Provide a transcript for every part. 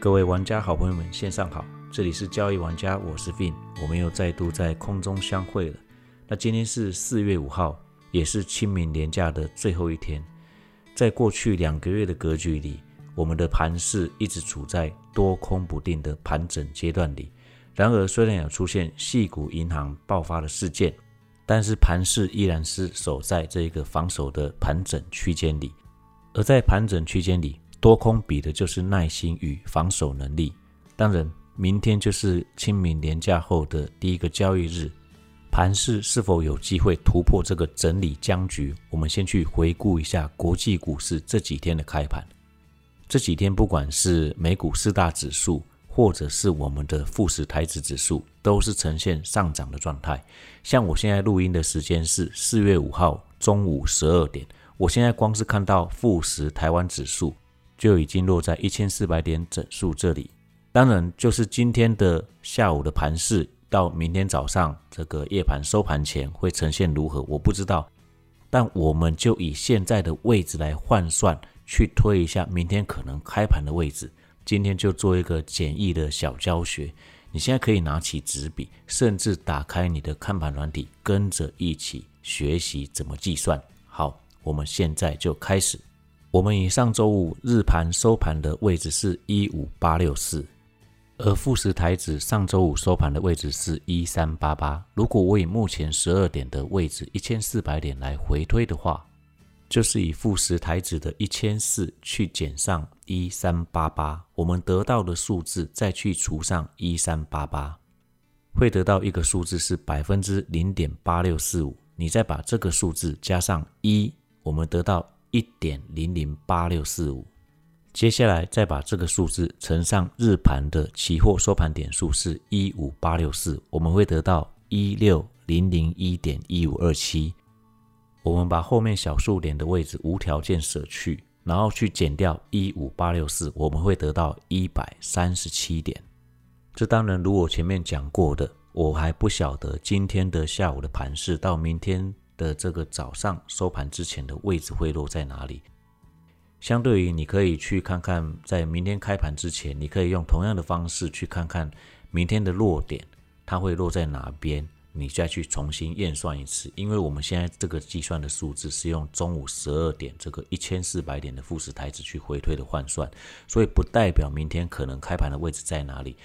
各位玩家好朋友们，线上好，这里是交易玩家，我是 Fin，我们又再度在空中相会了。那今天是四月五号，也是清明年假的最后一天。在过去两个月的格局里，我们的盘势一直处在多空不定的盘整阶段里。然而，虽然有出现细股银行爆发的事件，但是盘势依然是守在这一个防守的盘整区间里。而在盘整区间里，多空比的就是耐心与防守能力。当然，明天就是清明年假后的第一个交易日，盘势是否有机会突破这个整理僵局？我们先去回顾一下国际股市这几天的开盘。这几天，不管是美股四大指数，或者是我们的富时台指指数，都是呈现上涨的状态。像我现在录音的时间是四月五号中午十二点，我现在光是看到富时台湾指数。就已经落在一千四百点整数这里。当然，就是今天的下午的盘势，到明天早上这个夜盘收盘前会呈现如何，我不知道。但我们就以现在的位置来换算，去推一下明天可能开盘的位置。今天就做一个简易的小教学。你现在可以拿起纸笔，甚至打开你的看盘软体，跟着一起学习怎么计算。好，我们现在就开始。我们以上周五日盘收盘的位置是一五八六四，而富时台指上周五收盘的位置是一三八八。如果我以目前十二点的位置一千四百点来回推的话，就是以富时台指的一千四去减上一三八八，我们得到的数字再去除上一三八八，会得到一个数字是百分之零点八六四五。你再把这个数字加上一，我们得到。一点零零八六四五，接下来再把这个数字乘上日盘的期货收盘点数是一五八六四，我们会得到一六零零一点一五二七。我们把后面小数点的位置无条件舍去，然后去减掉一五八六四，我们会得到一百三十七点。这当然如我前面讲过的，我还不晓得今天的下午的盘势到明天。的这个早上收盘之前的位置会落在哪里？相对于你可以去看看，在明天开盘之前，你可以用同样的方式去看看明天的落点，它会落在哪边，你再去重新验算一次。因为我们现在这个计算的数字是用中午十二点这个一千四百点的富时台子去回推的换算，所以不代表明天可能开盘的位置在哪里。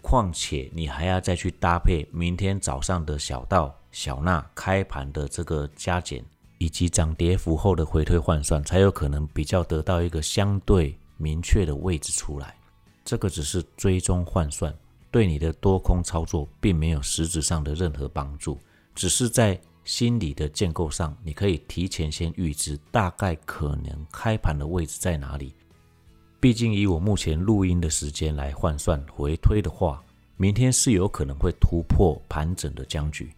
况且你还要再去搭配明天早上的小道。小纳开盘的这个加减，以及涨跌幅后的回推换算，才有可能比较得到一个相对明确的位置出来。这个只是追踪换算，对你的多空操作并没有实质上的任何帮助，只是在心理的建构上，你可以提前先预知大概可能开盘的位置在哪里。毕竟以我目前录音的时间来换算回推的话，明天是有可能会突破盘整的僵局。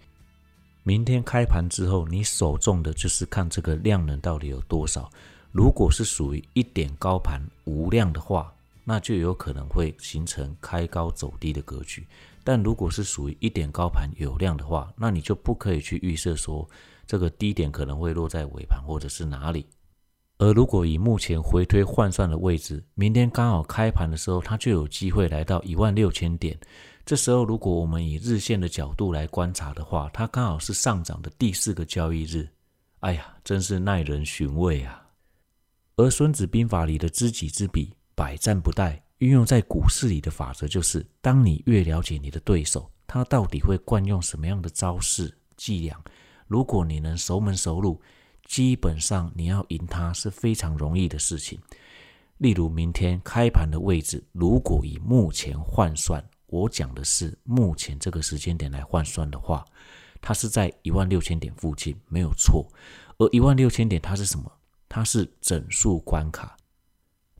明天开盘之后，你手中的就是看这个量能到底有多少。如果是属于一点高盘无量的话，那就有可能会形成开高走低的格局。但如果是属于一点高盘有量的话，那你就不可以去预设说这个低点可能会落在尾盘或者是哪里。而如果以目前回推换算的位置，明天刚好开盘的时候，它就有机会来到一万六千点。这时候，如果我们以日线的角度来观察的话，它刚好是上涨的第四个交易日。哎呀，真是耐人寻味啊！而《孙子兵法》里的知己知彼，百战不殆，运用在股市里的法则就是：当你越了解你的对手，他到底会惯用什么样的招式伎俩，如果你能熟门熟路，基本上你要赢他是非常容易的事情。例如，明天开盘的位置，如果以目前换算。我讲的是目前这个时间点来换算的话，它是在一万六千点附近，没有错。而一万六千点它是什么？它是整数关卡，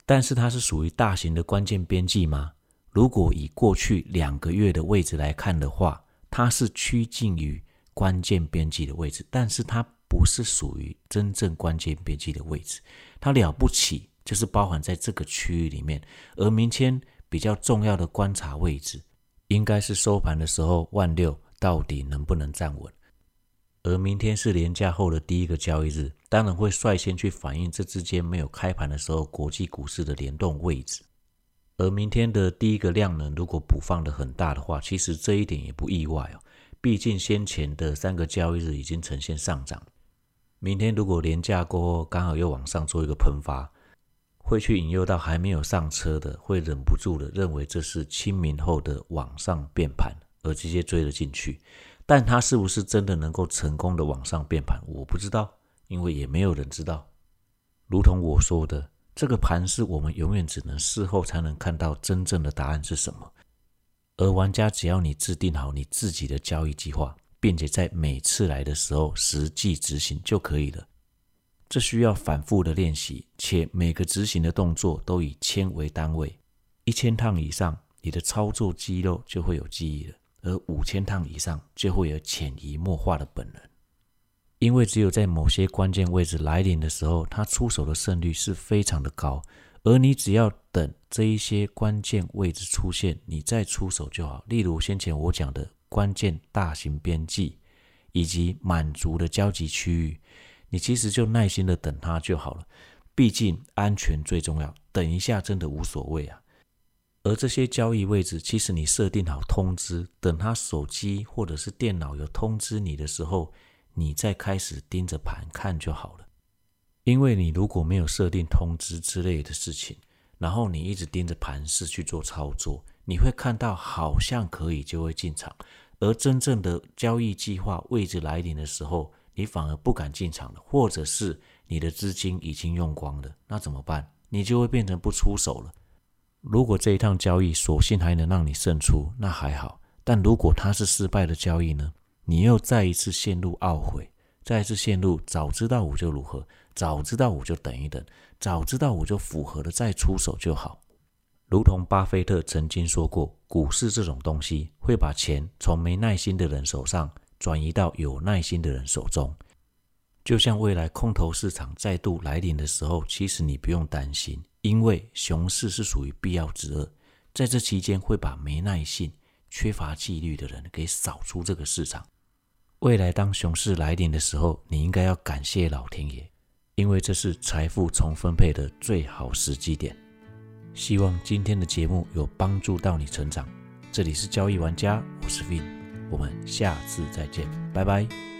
但是它是属于大型的关键边际吗？如果以过去两个月的位置来看的话，它是趋近于关键边际的位置，但是它不是属于真正关键边际的位置。它了不起就是包含在这个区域里面，而明天。比较重要的观察位置，应该是收盘的时候万六到底能不能站稳。而明天是连假后的第一个交易日，当然会率先去反映这之间没有开盘的时候国际股市的联动位置。而明天的第一个量能如果补放的很大的话，其实这一点也不意外哦。毕竟先前的三个交易日已经呈现上涨，明天如果连价过后刚好又往上做一个喷发，会去引诱到还没有上车的，会忍不住的认为这是清明后的往上变盘，而直接追了进去。但他是不是真的能够成功的往上变盘，我不知道，因为也没有人知道。如同我说的，这个盘是我们永远只能事后才能看到真正的答案是什么。而玩家只要你制定好你自己的交易计划，并且在每次来的时候实际执行就可以了。这需要反复的练习，且每个执行的动作都以千为单位，一千趟以上，你的操作肌肉就会有记忆了。而五千趟以上就会有潜移默化的本能，因为只有在某些关键位置来临的时候，他出手的胜率是非常的高。而你只要等这一些关键位置出现，你再出手就好。例如先前我讲的关键大型边际以及满足的交集区域，你其实就耐心的等它就好了。毕竟安全最重要，等一下真的无所谓啊。而这些交易位置，其实你设定好通知，等他手机或者是电脑有通知你的时候，你再开始盯着盘看就好了。因为你如果没有设定通知之类的事情，然后你一直盯着盘势去做操作，你会看到好像可以就会进场，而真正的交易计划位置来临的时候，你反而不敢进场了，或者是你的资金已经用光了，那怎么办？你就会变成不出手了。如果这一趟交易索性还能让你胜出，那还好；但如果它是失败的交易呢？你又再一次陷入懊悔，再一次陷入早知道我就如何，早知道我就等一等，早知道我就符合了再出手就好。如同巴菲特曾经说过，股市这种东西会把钱从没耐心的人手上转移到有耐心的人手中。就像未来空头市场再度来临的时候，其实你不用担心。因为熊市是属于必要之恶，在这期间会把没耐性、缺乏纪律的人给扫出这个市场。未来当熊市来临的时候，你应该要感谢老天爷，因为这是财富重分配的最好时机点。希望今天的节目有帮助到你成长。这里是交易玩家，我是 Vin，我们下次再见，拜拜。